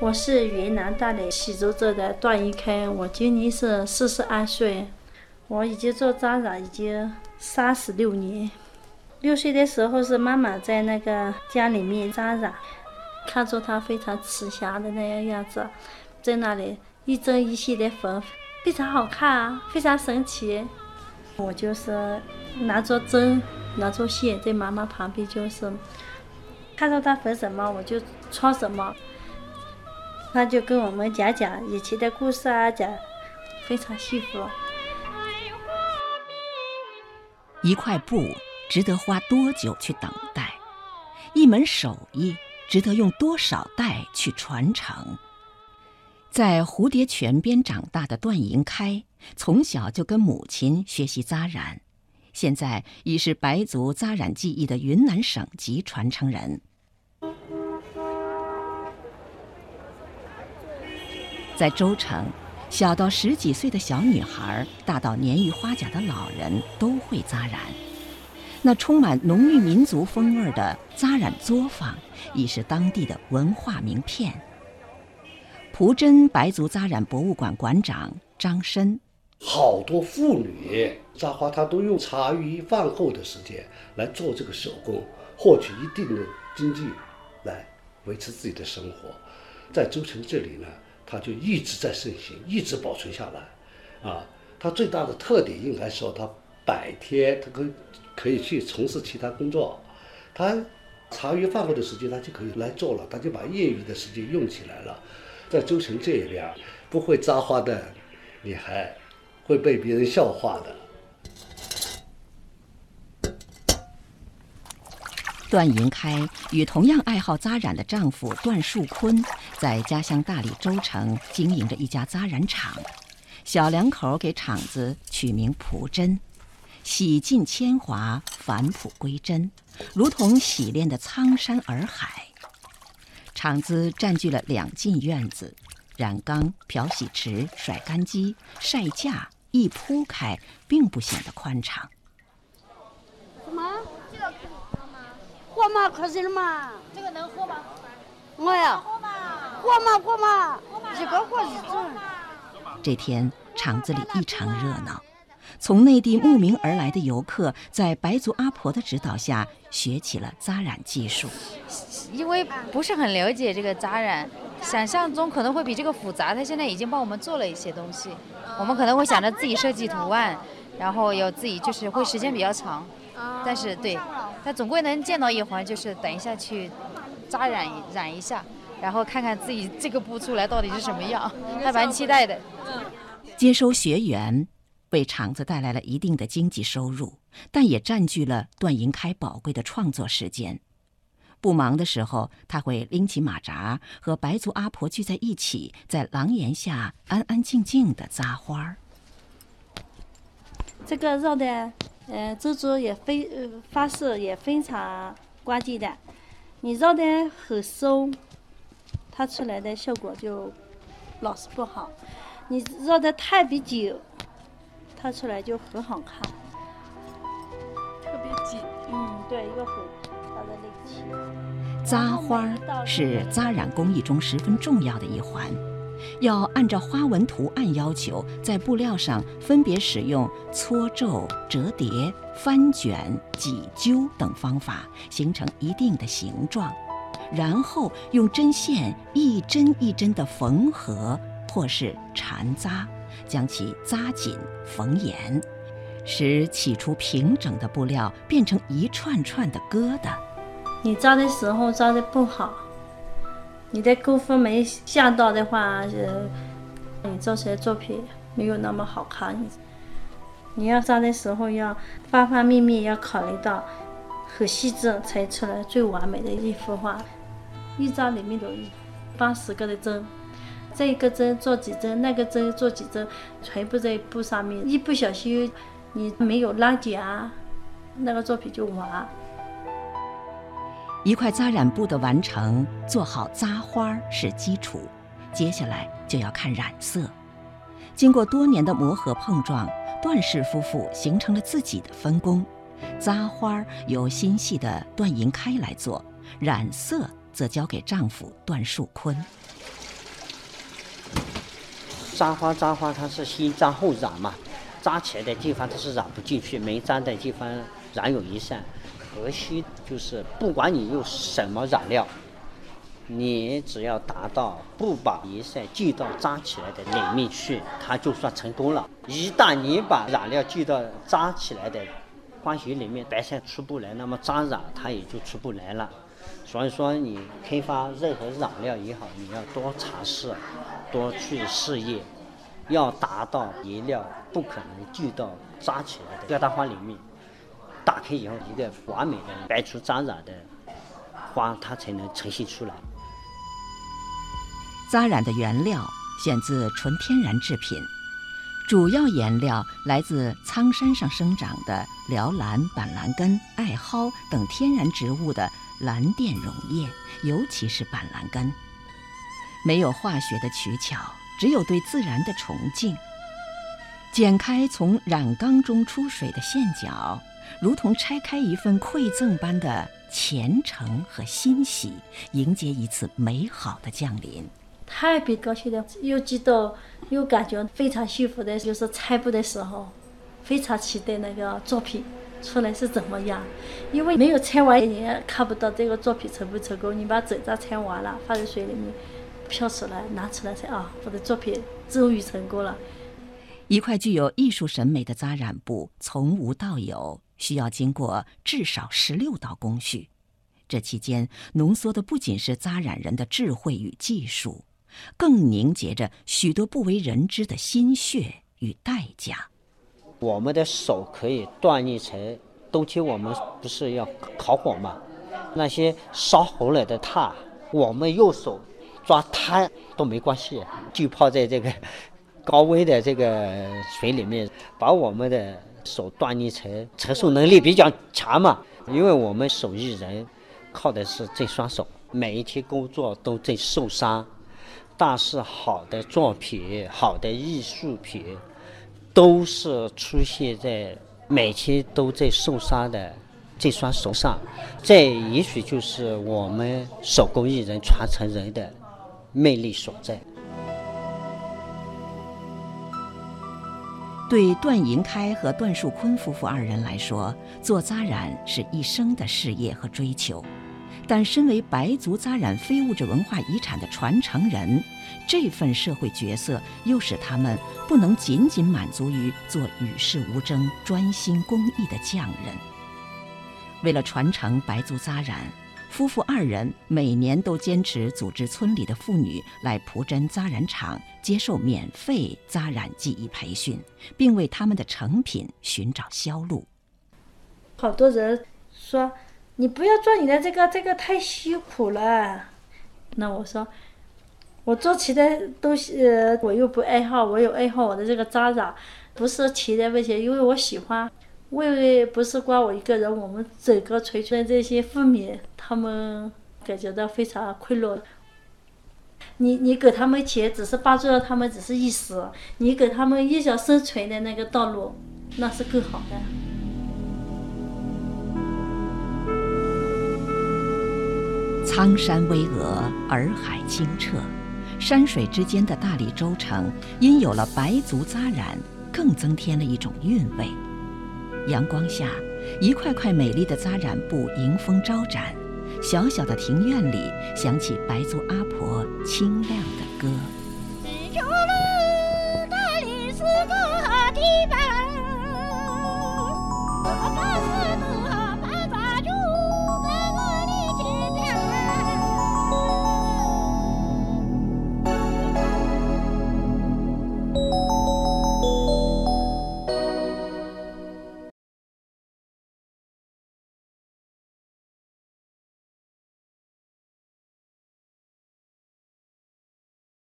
我是云南大理喜洲镇的段一开，我今年是四十二岁，我已经做扎染已经三十六年。六岁的时候是妈妈在那个家里面扎染，看着她非常慈祥的那样样子，在那里一针一线的缝，非常好看啊，非常神奇。我就是拿着针，拿着线，在妈妈旁边就是看到她缝什么我就穿什么。那就跟我们讲讲以前的故事啊，讲非常幸福。一块布值得花多久去等待？一门手艺值得用多少代去传承？在蝴蝶泉边长大的段银开，从小就跟母亲学习扎染，现在已是白族扎染技艺的云南省级传承人。在州城，小到十几岁的小女孩，大到年逾花甲的老人，都会扎染。那充满浓郁民族风味的扎染作坊，已是当地的文化名片。蒲真白族扎染博物馆馆长张申，好多妇女扎花，她都用茶余饭后的时间来做这个手工，获取一定的经济，来维持自己的生活。在州城这里呢。它就一直在盛行，一直保存下来，啊，它最大的特点应该说，它白天它可可以去从事其他工作，它茶余饭后的时间它就可以来做了，它就把业余的时间用起来了。在州城这边，不会扎花的女孩会被别人笑话的。段银开与同样爱好扎染的丈夫段树坤，在家乡大理州城经营着一家扎染厂。小两口给厂子取名“朴真”，洗尽铅华，返璞归真，如同洗练的苍山洱海。厂子占据了两进院子，染缸、漂洗池、甩干机、晒架一铺开，并不显得宽敞。喝嘛，可惜了嘛。这个能喝吗？我呀，喝嘛，喝嘛，喝嘛，一个喝一种。这天厂子里异常热闹，从内地慕名而来的游客在白族阿婆的指导下学起了扎染技术。因为不是很了解这个扎染，想象中可能会比这个复杂。他现在已经帮我们做了一些东西，我们可能会想着自己设计图案，然后有自己就是会时间比较长。但是对，他总归能见到一环，就是等一下去扎染染一下，然后看看自己这个布出来到底是什么样，还蛮期待的。接收学员，为厂子带来了一定的经济收入，但也占据了段银开宝贵的创作时间。不忙的时候，他会拎起马扎，和白族阿婆聚在一起，在廊檐下安安静静的扎花儿。这个绕的。呃，这组也非呃发色也非常关键的，你绕的很松，它出来的效果就老是不好；你绕的太别紧，它出来就很好看。特别紧，嗯，对，一个很大的力气。扎花是扎染工艺中十分重要的一环。要按照花纹图案要求，在布料上分别使用搓皱、折叠、翻卷、挤揪等方法，形成一定的形状，然后用针线一针一针的缝合或是缠扎，将其扎紧、缝严，使起初平整的布料变成一串串的疙瘩。你扎的时候扎的不好。你的功夫没下到的话，呃，你做出来作品没有那么好看。你你要扎的时候要方方面面要考虑到很细致，才出来最完美的一幅画。一扎里面有八十个的针，这一个针做几针，那个针做几针，全部在布上面，一不小心你没有拉紧啊，那个作品就完。一块扎染布的完成，做好扎花是基础，接下来就要看染色。经过多年的磨合碰撞，段氏夫妇形成了自己的分工。扎花由心细的段银开来做，染色则交给丈夫段树坤。扎花扎花，它是先扎后染嘛，扎起来的地方它是染不进去，没扎的地方染有一扇。核心就是不管你用什么染料，你只要达到不把颜色进到扎起来的里面去，它就算成功了。一旦你把染料进到扎起来的花型里面，白线出不来，那么扎染它也就出不来了。所以说，你开发任何染料也好，你要多尝试，多去试验，要达到颜料不可能进到扎起来的吊带花里面，打开以后一个完美的白出扎染的花，它才能呈现出来。扎染的原料选自纯天然制品，主要颜料来自苍山上生长的辽兰、板蓝根、艾蒿等天然植物的。蓝靛溶液，尤其是板蓝根，没有化学的取巧，只有对自然的崇敬。剪开从染缸中出水的线角，如同拆开一份馈赠般的虔诚和欣喜，迎接一次美好的降临。特别高兴的，又激动又感觉非常幸福的，就是拆布的时候，非常期待那个作品。出来是怎么样？因为没有拆完，你也看不到这个作品成不成功。你把整张拆完了，放在水里面漂出来，拿出来才啊，我的作品终于成功了。一块具有艺术审美的扎染布，从无到有，需要经过至少十六道工序。这期间浓缩的不仅是扎染人的智慧与技术，更凝结着许多不为人知的心血与代价。我们的手可以锻炼成，冬天我们不是要烤火吗？那些烧红了的炭，我们用手抓炭都没关系，就泡在这个 高温的这个水里面，把我们的手锻炼成承受能力比较强嘛。因为我们手艺人靠的是这双手，每一天工作都在受伤，但是好的作品，好的艺术品。都是出现在每天都在受伤的这双手上，这也许就是我们手工艺人传承人的魅力所在。对段银开和段树坤夫妇二人来说，做扎染是一生的事业和追求。但身为白族扎染非物质文化遗产的传承人，这份社会角色又使他们不能仅仅满足于做与世无争、专心公益的匠人。为了传承白族扎染，夫妇二人每年都坚持组织村里的妇女来蒲真扎染厂接受免费扎染技艺培训，并为他们的成品寻找销路。好多人说。你不要做你的这个，这个太辛苦了。那我说，我做其他东西，我又不爱好，我有爱好我的这个扎染，不是其他问题，因为我喜欢。为不是光我一个人，我们整个垂村这些妇女，她们感觉到非常困扰。你你给他们钱，只是帮助了他们，只是一时；你给他们一条生存的那个道路，那是更好的。苍山巍峨，洱海清澈，山水之间的大理州城，因有了白族扎染，更增添了一种韵味。阳光下，一块块美丽的扎染布迎风招展，小小的庭院里响起白族阿婆清亮的歌。